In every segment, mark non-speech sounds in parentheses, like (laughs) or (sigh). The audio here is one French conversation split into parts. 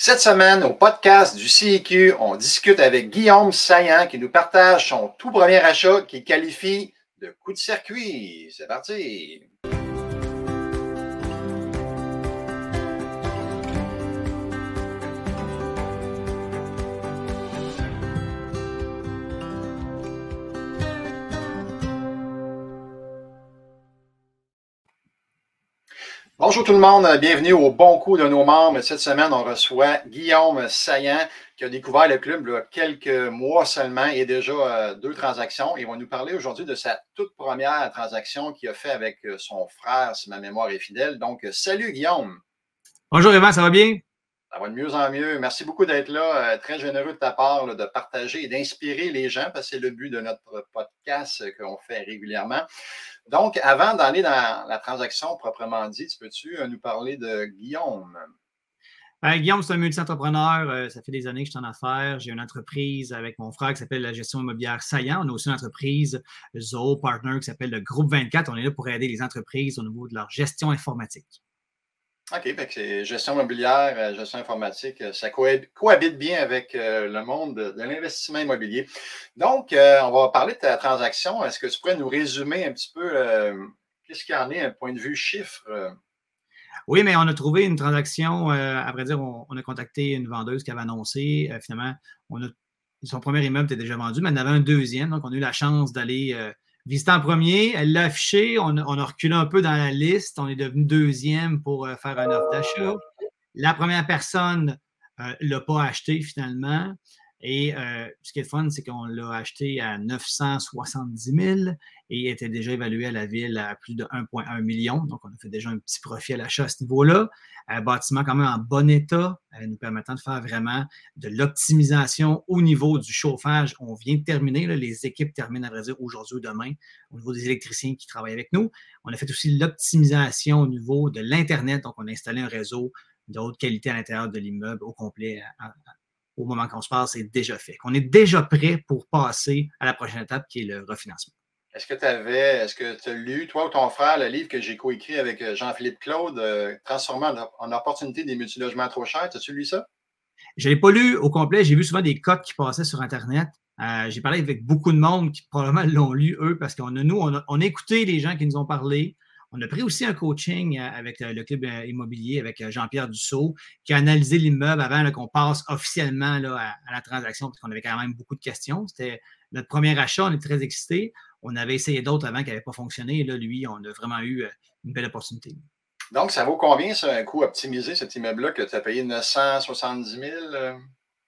Cette semaine, au podcast du CIQ, on discute avec Guillaume Saillant qui nous partage son tout premier achat qu'il qualifie de coup de circuit. C'est parti! Bonjour tout le monde, bienvenue au Bon Coup de nos membres. Cette semaine, on reçoit Guillaume Saillant qui a découvert le club il y a quelques mois seulement et déjà euh, deux transactions. Il va nous parler aujourd'hui de sa toute première transaction qu'il a fait avec euh, son frère, si ma mémoire est fidèle. Donc, salut Guillaume. Bonjour Evan, ça va bien? Ça va de mieux en mieux. Merci beaucoup d'être là. Euh, très généreux de ta part de partager et d'inspirer les gens parce que c'est le but de notre podcast qu'on fait régulièrement. Donc, avant d'aller dans la transaction proprement dit, peux-tu euh, nous parler de Guillaume? Euh, Guillaume, c'est un multi-entrepreneur. ça fait des années que je suis en affaires. J'ai une entreprise avec mon frère qui s'appelle la gestion immobilière Saillant. On a aussi une entreprise Zoho Partner qui s'appelle le Groupe 24. On est là pour aider les entreprises au niveau de leur gestion informatique. OK, c'est gestion immobilière, euh, gestion informatique, euh, ça cohabite bien avec euh, le monde de, l'investissement immobilier. Donc, on va parler de ta transaction. Est-ce que tu pourrais nous résumer un petit peu qu'est-ce qu'il y en est, un point de vue chiffre? Oui, mais on a trouvé une transaction. à vrai dire, on, a contacté une vendeuse qui avait annoncé. finalement, on a, son premier immeuble était déjà vendu, mais elle avait un deuxième. Donc, on a eu la chance d'aller visité en premier, elle l'a affiché, on, a reculé un peu dans la liste, on est devenu deuxième pour euh, faire un offre d'achat. La première personne ne euh, l'a pas acheté finalement. Et euh, ce qui est fun, c'est qu'on l'a acheté à 970 000 et était déjà évalué à la ville à plus de 1,1 million. Donc, on a fait déjà un petit profit à l'achat à ce niveau-là. Un bâtiment quand même en bon état, euh, nous permettant de faire vraiment de l'optimisation au niveau du chauffage. On vient de terminer, les équipes terminent à vrai dire aujourd'hui ou demain au niveau des électriciens qui travaillent avec nous. On a fait aussi l'optimisation au niveau de l'Internet. Donc, on a installé un réseau de haute qualité à l'intérieur de l'immeuble au complet au moment qu'on se passe, c'est déjà fait. On est déjà prêt pour passer à la prochaine étape qui est le refinancement. Est-ce que tu avais, est-ce que tu as lu, toi ou ton frère, le livre que j'ai coécrit avec euh, Jean-Philippe Claude, euh, Transformant en opportunité des multilogements trop chers? As-tu lu ça? Je ne l'ai pas lu au complet. J'ai vu souvent des codes qui passaient sur Internet. Euh, j'ai parlé avec beaucoup de monde qui probablement l'ont lu, eux, parce qu'on a, nous, on on a écouté les gens qui nous ont parlé. On a pris aussi un coaching euh, avec euh, le club euh, immobilier, avec Jean-Pierre Dussault, qui a analysé l'immeuble avant qu'on passe officiellement à, la transaction, parce qu'on avait quand même beaucoup de questions. C'était notre premier achat, on est très excités. On avait essayé d'autres avant qui n'avaient pas fonctionné. Et là, lui, on a vraiment eu une belle opportunité. Donc, ça vaut combien, ça, un coût optimisé, cet immeuble-là, que tu as payé 970 000?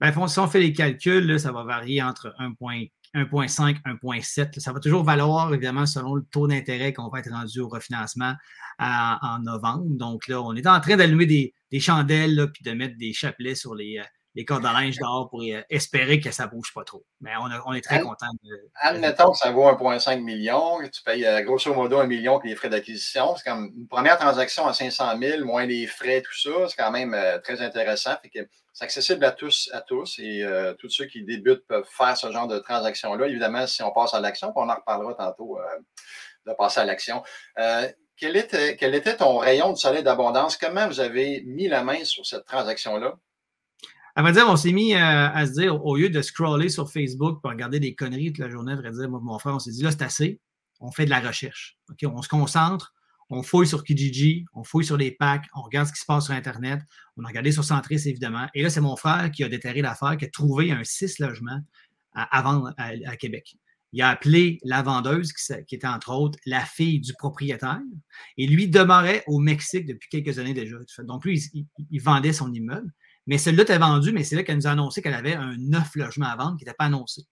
Bien, si on fait les calculs, ça va varier entre 1,4 1,5, 1,7. Ça va toujours valoir, évidemment, selon le taux d'intérêt qu'on va être rendu au refinancement en novembre. Donc là, on est en train d'allumer des, chandelles puis de mettre des chapelets sur les, euh, les cordes de linge dehors pour euh, espérer que ça ne bouge pas trop. Mais on, est très content de. Admettons que ça vaut 1,5 million, que tu payes euh, grosso modo un million que les frais d'acquisition. C'est comme une première transaction à 500 000, moins les frais, tout ça. C'est quand même très intéressant. c'est accessible à tous, à tous et euh, tous ceux qui débutent peuvent faire ce genre de transaction-là. Évidemment, si on passe à l'action, on en reparlera tantôt euh, de passer à l'action. Euh, quel, était, quel était ton rayon de soleil d'abondance? Comment vous avez mis la main sur cette transaction-là? À dire, on s'est mis à se dire, au lieu de scroller sur Facebook pour regarder des conneries toute la journée, à dire, mon frère, on s'est dit, là, c'est assez. On fait de la recherche. On se concentre, on fouille sur Kijiji, on fouille sur les packs, on regarde ce qui se passe sur Internet, on a regardé sur Centris, évidemment. Et là, c'est mon frère qui a déterré l'affaire, qui a trouvé un six logements à, vendre à, Québec. Il a appelé la vendeuse, qui, était entre autres la fille du propriétaire, et lui demeurait au Mexique depuis quelques années déjà. Donc, lui, il, vendait son immeuble. Mais celui-là était vendu, mais c'est là qu'elle nous a annoncé qu'elle avait un neuf logements à vendre qui n'était pas annoncé.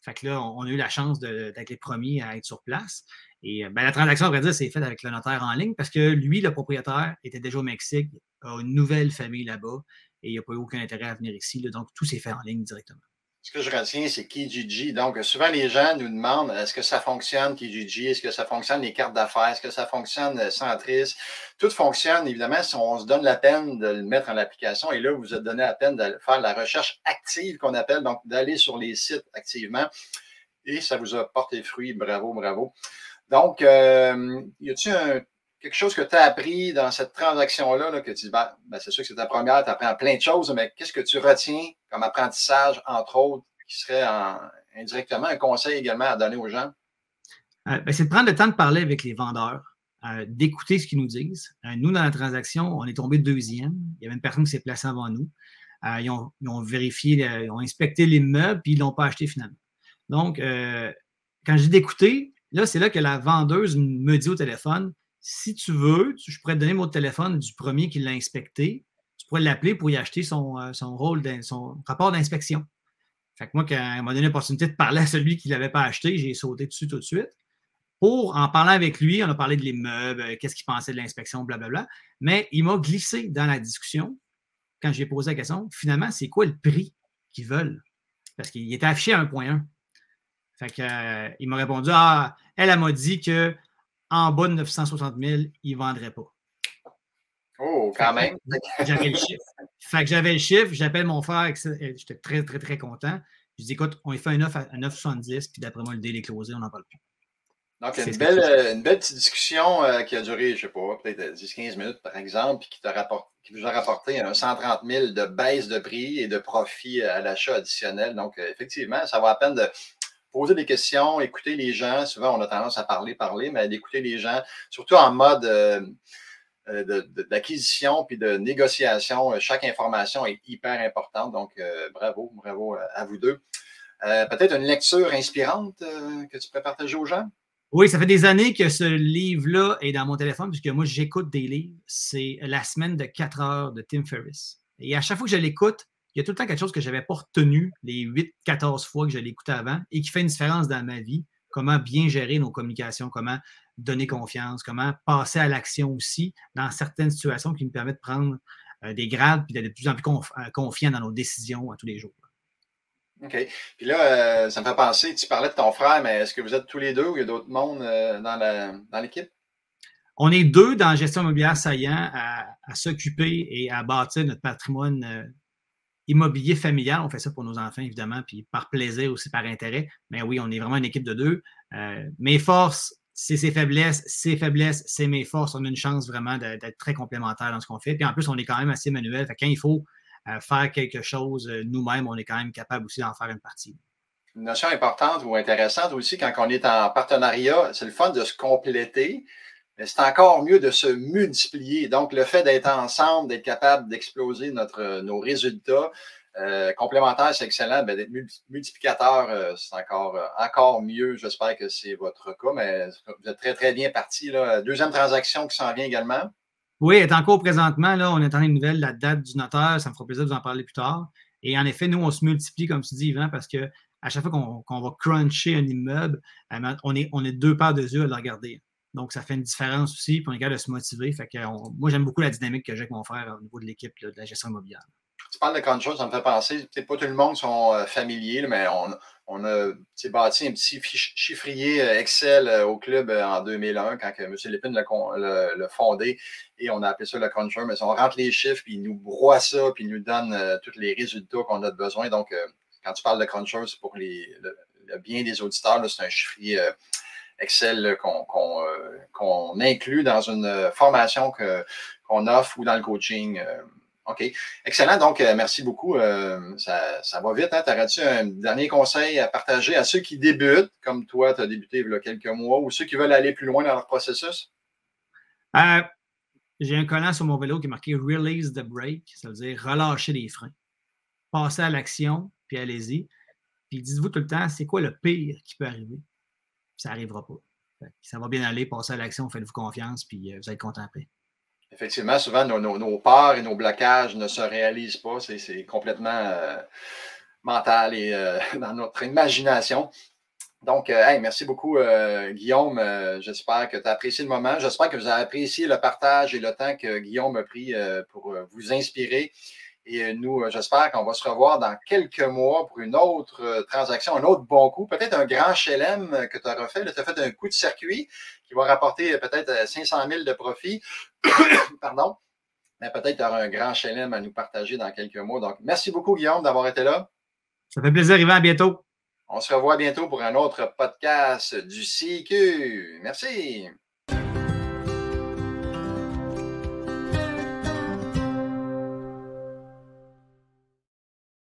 Fait que là, on a eu la chance d'être les premiers à être sur place. Et euh, ben, la transaction, à vrai dire, c'est faite avec le notaire en ligne parce que lui, le propriétaire, était déjà au Mexique, a une nouvelle famille là-bas et il n'a pas eu aucun intérêt à venir ici. donc, tout s'est fait en ligne directement. Ce que je retiens, c'est Kijiji. Donc, souvent, les gens nous demandent est-ce que ça fonctionne, Kijiji? Est-ce que ça fonctionne les cartes d'affaires? Est-ce que ça fonctionne euh, Centris? Tout fonctionne, évidemment, si on se donne la peine de le mettre en application. Et là, vous vous êtes donné la peine de faire la recherche active qu'on appelle, donc d'aller sur les sites activement. Et ça vous a porté fruit. Bravo, bravo. Donc, euh, y a-t-il quelque chose que tu as appris dans cette transaction-là, que tu dis, ben, ben, c'est sûr que c'est ta première, tu apprends plein de choses, mais qu'est-ce que tu retiens comme apprentissage, entre autres, qui serait indirectement un conseil également à donner aux gens? Euh, ben, c'est de prendre le temps de parler avec les vendeurs, euh, d'écouter ce qu'ils nous disent. Euh, nous, dans la transaction, on est tombé deuxième. Il y avait une personne qui s'est placée avant nous. Ils ont, vérifié, ils ont inspecté les meubles, puis ils ne l'ont pas acheté finalement. Donc, quand je dis d'écouter, là, c'est là que la vendeuse me dit au téléphone si tu veux, je pourrais te donner mon téléphone du premier qui l'a inspecté. Tu pourrais l'appeler pour y acheter son, euh, son rôle, son rapport d'inspection. Fait que moi, quand elle m'a donné l'opportunité de parler à celui qui ne l'avait pas acheté, j'ai sauté dessus tout de suite. Pour, en parlant avec lui, on a parlé de l'immeuble, euh, qu'est-ce qu'il pensait de l'inspection, blablabla. Mais il m'a glissé dans la discussion quand j'ai posé la question, finalement, c'est quoi le prix qu'ils veulent? Parce qu'il était affiché à 1.1. Fait que, euh, il m'a répondu, ah, elle, elle m'a dit que en bas de 960 000, il ne vendrait pas. Oh, quand même. J'avais le chiffre. Fait que j'avais le chiffre, j'appelle mon frère, j'étais très, très, très content. Je dis, écoute, on lui fait un 9 à 9,70, puis d'après moi, le deal est closé, on n'en parle plus. Donc, une belle, euh, une belle petite discussion euh, qui a duré, je ne sais pas, peut-être 10-15 euh, minutes, par exemple, puis qui, qui vous a rapporté un 130 000 de baisse de prix et de profit à l'achat additionnel. Donc, effectivement, ça va à peine de poser des questions, écouter les gens. Souvent, on a tendance à parler, parler, mais d'écouter les gens, surtout en mode euh, euh, d'acquisition puis de négociation. Chaque information est hyper importante. Donc, euh, bravo, bravo à vous deux. Peut-être une lecture inspirante que tu pourrais partager aux gens? Oui, ça fait des années que ce livre-là est dans mon téléphone, puisque moi, j'écoute des livres. C'est La semaine de 4 heures de Tim Ferriss. Et à chaque fois que je l'écoute, il y a tout le temps quelque chose que je n'avais pas retenu les 8, 14 fois que je l'ai écouté avant et qui fait une différence dans ma vie. Comment bien gérer nos communications, comment donner confiance, comment passer à l'action aussi dans certaines situations qui me permettent de prendre euh, des grades et d'être de plus en plus euh, confiant dans nos décisions à tous les jours. OK. Puis là, euh, ça me fait penser, tu parlais de ton frère, mais est-ce que vous êtes tous les deux ou il y a d'autres mondes dans l'équipe? On est deux dans la gestion immobilière saillant à, à s'occuper et à bâtir notre patrimoine immobilier familial, on fait ça pour nos enfants, évidemment, puis par plaisir aussi, par intérêt. Mais oui, on est vraiment une équipe de deux. Euh, mes forces, c'est ses faiblesses, ses faiblesses, c'est mes forces. On a une chance vraiment d'être très complémentaires dans ce qu'on fait. Puis en plus, on est quand même assez manuel. Quand il faut euh, faire quelque chose euh, nous-mêmes, on est quand même capable aussi d'en faire une partie. Une notion importante ou intéressante aussi, quand on est en partenariat, c'est le fun de se compléter mais c'est encore mieux de se multiplier. Donc, le fait d'être ensemble, d'être capable d'exploser notre, nos résultats euh, complémentaires, c'est excellent. Ben, d'être multiplicateur, euh, c'est encore, euh, encore mieux. J'espère que c'est votre cas, mais vous êtes très, très bien parti. Là. Deuxième transaction qui s'en vient également. Oui, est encore présentement. Là, on attend une nouvelle, la date du notaire. Ça me fera plaisir de vous en parler plus tard. Et en effet, nous, on se multiplie, comme tu dis, Yvan, parce que à chaque fois qu'on va cruncher un immeuble, on est, on est deux paires de yeux à le regarder. Donc, ça fait une différence aussi, puis on est capable de se motiver. Fait que moi, j'aime beaucoup la dynamique que j'ai avec mon frère au niveau de l'équipe de la gestion immobilière. Tu parles de control, ça me fait penser, pas tout le monde sont euh, familiers, mais on, a bâti un petit chiffrier euh, Excel euh, au club en 2001 quand M. Lépine l'a fondé et on a appelé ça le control. Mais on rentre les chiffres, puis il nous broie ça, puis il nous donne tous les résultats qu'on a besoin. Donc, quand tu parles de control, c'est pour les, le, bien des auditeurs, c'est un chiffrier Excel euh, qu'on inclut dans une formation qu'on offre ou dans le coaching. Euh, OK. Excellent. Donc, euh, merci beaucoup. ça, va vite. Hein? T'aurais-tu un dernier conseil à partager à ceux qui débutent, comme toi, tu as débuté il y a quelques mois, ou ceux qui veulent aller plus loin dans leur processus? J'ai un collant sur mon vélo qui est marqué Release the brake. Ça veut dire relâcher les freins. Passez à l'action, puis allez-y. Puis dites-vous tout le temps, c'est quoi le pire qui peut arriver? Ça n'arrivera pas. Ça va bien aller, passez à l'action, faites-vous confiance, puis euh, vous allez content après. Effectivement, souvent, nos, peurs et nos blocages ne se réalisent pas. C'est complètement euh, mental et euh, (laughs) dans notre imagination. Donc, merci beaucoup, Guillaume. J'espère que tu as apprécié le moment. J'espère que vous avez apprécié le partage et le temps que Guillaume a pris pour vous inspirer. Et euh, nous, euh, j'espère qu'on va se revoir dans quelques mois pour une autre euh, transaction, un autre bon coup, peut-être un grand HLM que tu as refait. Tu as fait un coup de circuit qui va rapporter peut-être 500 000 de profit. (coughs) Pardon. Mais peut-être tu auras un grand HLM à nous partager dans quelques mois. Donc, merci beaucoup, Guillaume, d'avoir été là. Ça fait plaisir, Yvan. À bientôt. On se revoit bientôt pour un autre podcast du CQ. Merci.